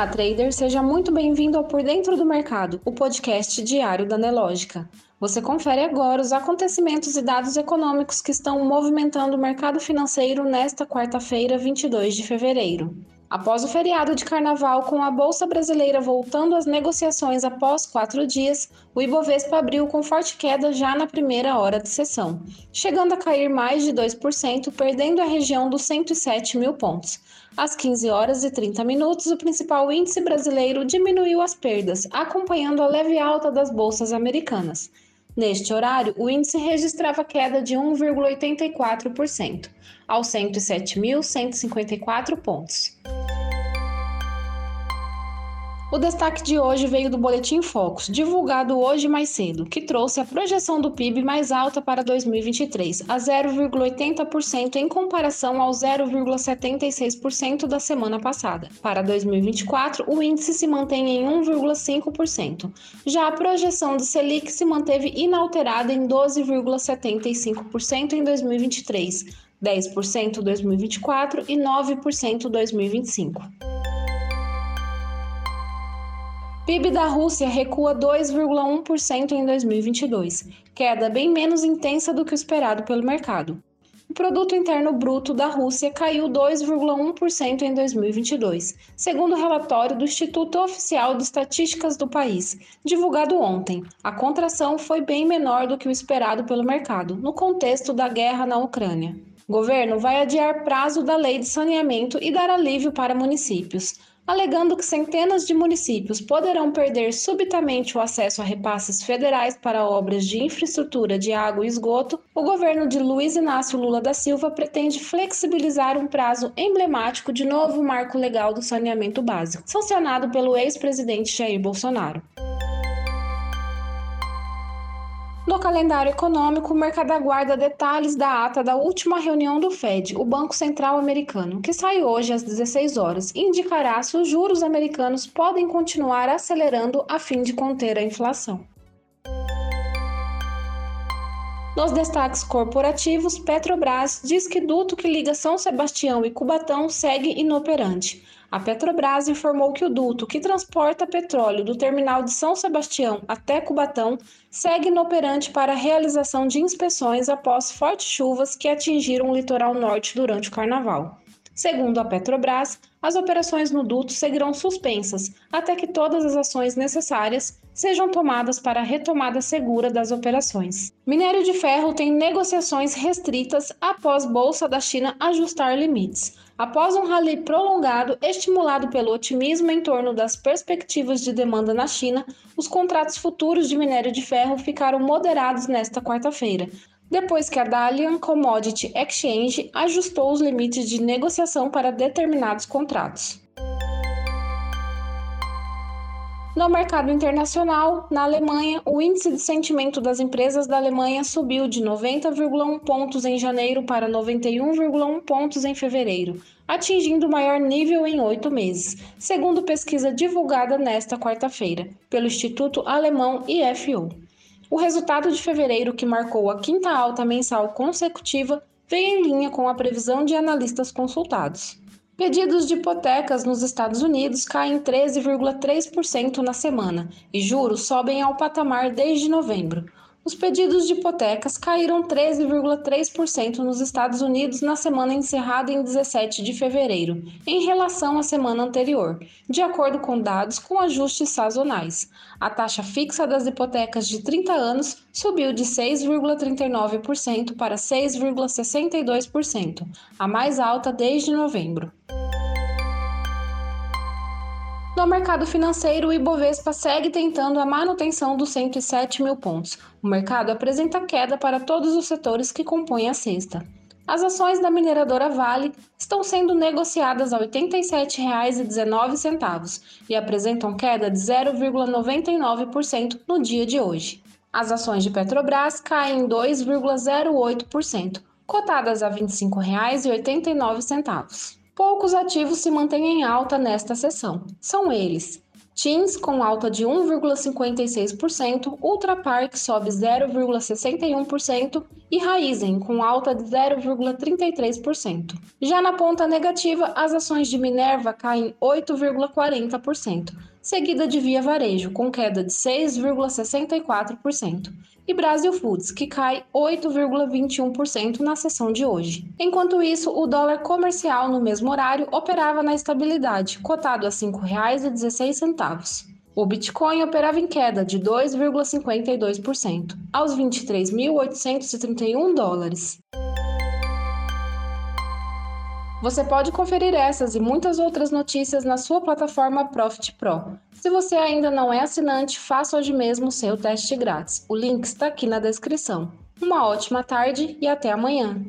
Olá, trader, seja muito bem-vindo ao Por Dentro do Mercado, o podcast diário da Nelógica. Você confere agora os acontecimentos e dados econômicos que estão movimentando o mercado financeiro nesta quarta-feira, 22 de fevereiro. Após o feriado de carnaval, com a Bolsa Brasileira voltando às negociações após quatro dias, o Ibovespa abriu com forte queda já na primeira hora de sessão, chegando a cair mais de 2%, perdendo a região dos 107 mil pontos. Às 15 horas e 30 minutos, o principal índice brasileiro diminuiu as perdas, acompanhando a leve alta das bolsas americanas. Neste horário, o índice registrava queda de 1,84%, aos 107.154 pontos. O destaque de hoje veio do Boletim Focus, divulgado hoje mais cedo, que trouxe a projeção do PIB mais alta para 2023, a 0,80% em comparação ao 0,76% da semana passada. Para 2024, o índice se mantém em 1,5%. Já a projeção do Selic se manteve inalterada em 12,75% em 2023, 10% em 2024 e 9% em 2025. PIB da Rússia recua 2,1% em 2022, queda bem menos intensa do que o esperado pelo mercado. O produto interno bruto da Rússia caiu 2,1% em 2022, segundo o relatório do Instituto Oficial de Estatísticas do país, divulgado ontem. A contração foi bem menor do que o esperado pelo mercado, no contexto da guerra na Ucrânia. Governo vai adiar prazo da lei de saneamento e dar alívio para municípios alegando que centenas de municípios poderão perder subitamente o acesso a repasses federais para obras de infraestrutura de água e esgoto, o governo de Luiz Inácio Lula da Silva pretende flexibilizar um prazo emblemático de novo marco legal do saneamento básico, sancionado pelo ex-presidente Jair Bolsonaro. No calendário econômico, o mercado aguarda detalhes da ata da última reunião do Fed, o Banco Central Americano, que sai hoje às 16 horas e indicará se os juros americanos podem continuar acelerando a fim de conter a inflação. Nos destaques corporativos, Petrobras diz que duto que liga São Sebastião e Cubatão segue inoperante. A Petrobras informou que o duto que transporta petróleo do terminal de São Sebastião até Cubatão segue inoperante para a realização de inspeções após fortes chuvas que atingiram o litoral norte durante o carnaval. Segundo a Petrobras, as operações no duto seguirão suspensas até que todas as ações necessárias sejam tomadas para a retomada segura das operações. Minério de ferro tem negociações restritas após Bolsa da China ajustar limites. Após um rally prolongado estimulado pelo otimismo em torno das perspectivas de demanda na China, os contratos futuros de minério de ferro ficaram moderados nesta quarta-feira, depois que a Dalian Commodity Exchange ajustou os limites de negociação para determinados contratos. No mercado internacional, na Alemanha, o índice de sentimento das empresas da Alemanha subiu de 90,1 pontos em janeiro para 91,1 pontos em fevereiro, atingindo o maior nível em oito meses, segundo pesquisa divulgada nesta quarta-feira pelo Instituto Alemão IFO. O resultado de fevereiro, que marcou a quinta alta mensal consecutiva, veio em linha com a previsão de analistas consultados. Pedidos de hipotecas nos Estados Unidos caem 13,3% na semana e juros sobem ao patamar desde novembro. Os pedidos de hipotecas caíram 13,3% nos Estados Unidos na semana encerrada em 17 de fevereiro, em relação à semana anterior, de acordo com dados com ajustes sazonais. A taxa fixa das hipotecas de 30 anos subiu de 6,39% para 6,62%, a mais alta desde novembro. No mercado financeiro, o Ibovespa segue tentando a manutenção dos 107 mil pontos. O mercado apresenta queda para todos os setores que compõem a cesta. As ações da mineradora Vale estão sendo negociadas a R$ 87,19 e apresentam queda de 0,99% no dia de hoje. As ações de Petrobras caem 2,08%, cotadas a R$ 25,89. Poucos ativos se mantêm em alta nesta sessão. São eles: Teams com alta de 1,56%, Ultrapark sobe 0,61% e Raizen, com alta de 0,33%. Já na ponta negativa, as ações de Minerva caem 8,40%, seguida de Via Varejo, com queda de 6,64%, e Brasil Foods, que cai 8,21% na sessão de hoje. Enquanto isso, o dólar comercial no mesmo horário operava na estabilidade, cotado a R$ 5,16. O Bitcoin operava em queda de 2,52%, aos 23.831 dólares. Você pode conferir essas e muitas outras notícias na sua plataforma Profit Pro. Se você ainda não é assinante, faça hoje mesmo o seu teste grátis. O link está aqui na descrição. Uma ótima tarde e até amanhã!